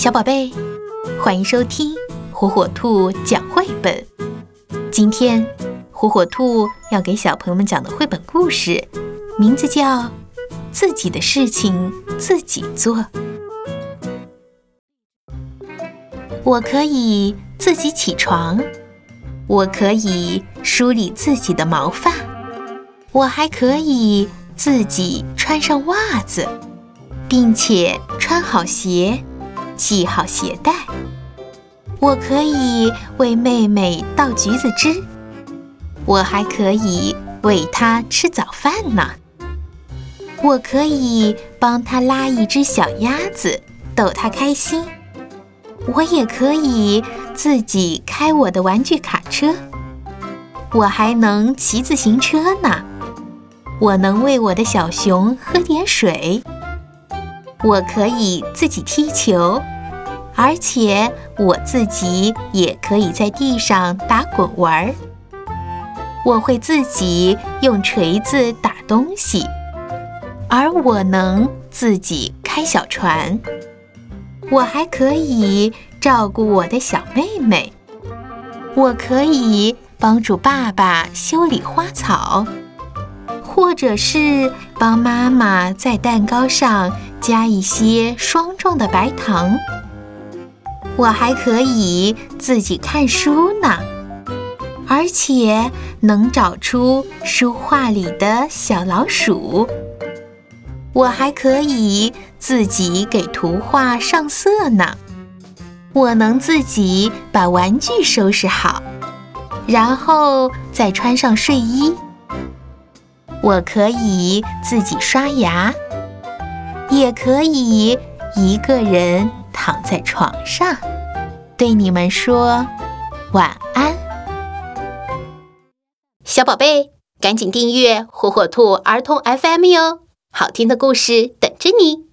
小宝贝，欢迎收听火火兔讲绘本。今天，火火兔要给小朋友们讲的绘本故事，名字叫《自己的事情自己做》。我可以自己起床，我可以梳理自己的毛发，我还可以自己穿上袜子，并且穿好鞋。系好鞋带，我可以为妹妹倒橘子汁，我还可以喂她吃早饭呢。我可以帮她拉一只小鸭子，逗她开心。我也可以自己开我的玩具卡车，我还能骑自行车呢。我能喂我的小熊喝点水。我可以自己踢球，而且我自己也可以在地上打滚玩儿。我会自己用锤子打东西，而我能自己开小船。我还可以照顾我的小妹妹。我可以帮助爸爸修理花草。或者是帮妈妈在蛋糕上加一些霜状的白糖，我还可以自己看书呢，而且能找出书画里的小老鼠。我还可以自己给图画上色呢，我能自己把玩具收拾好，然后再穿上睡衣。我可以自己刷牙，也可以一个人躺在床上，对你们说晚安。小宝贝，赶紧订阅火火兔儿童 FM 哟，好听的故事等着你。